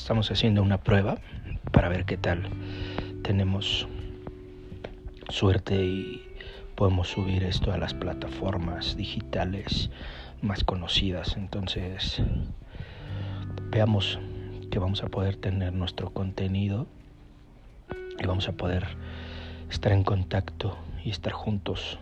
estamos haciendo una prueba para ver qué tal tenemos suerte y podemos subir esto a las plataformas digitales más conocidas. Entonces, veamos que vamos a poder tener nuestro contenido y vamos a poder estar en contacto y estar juntos.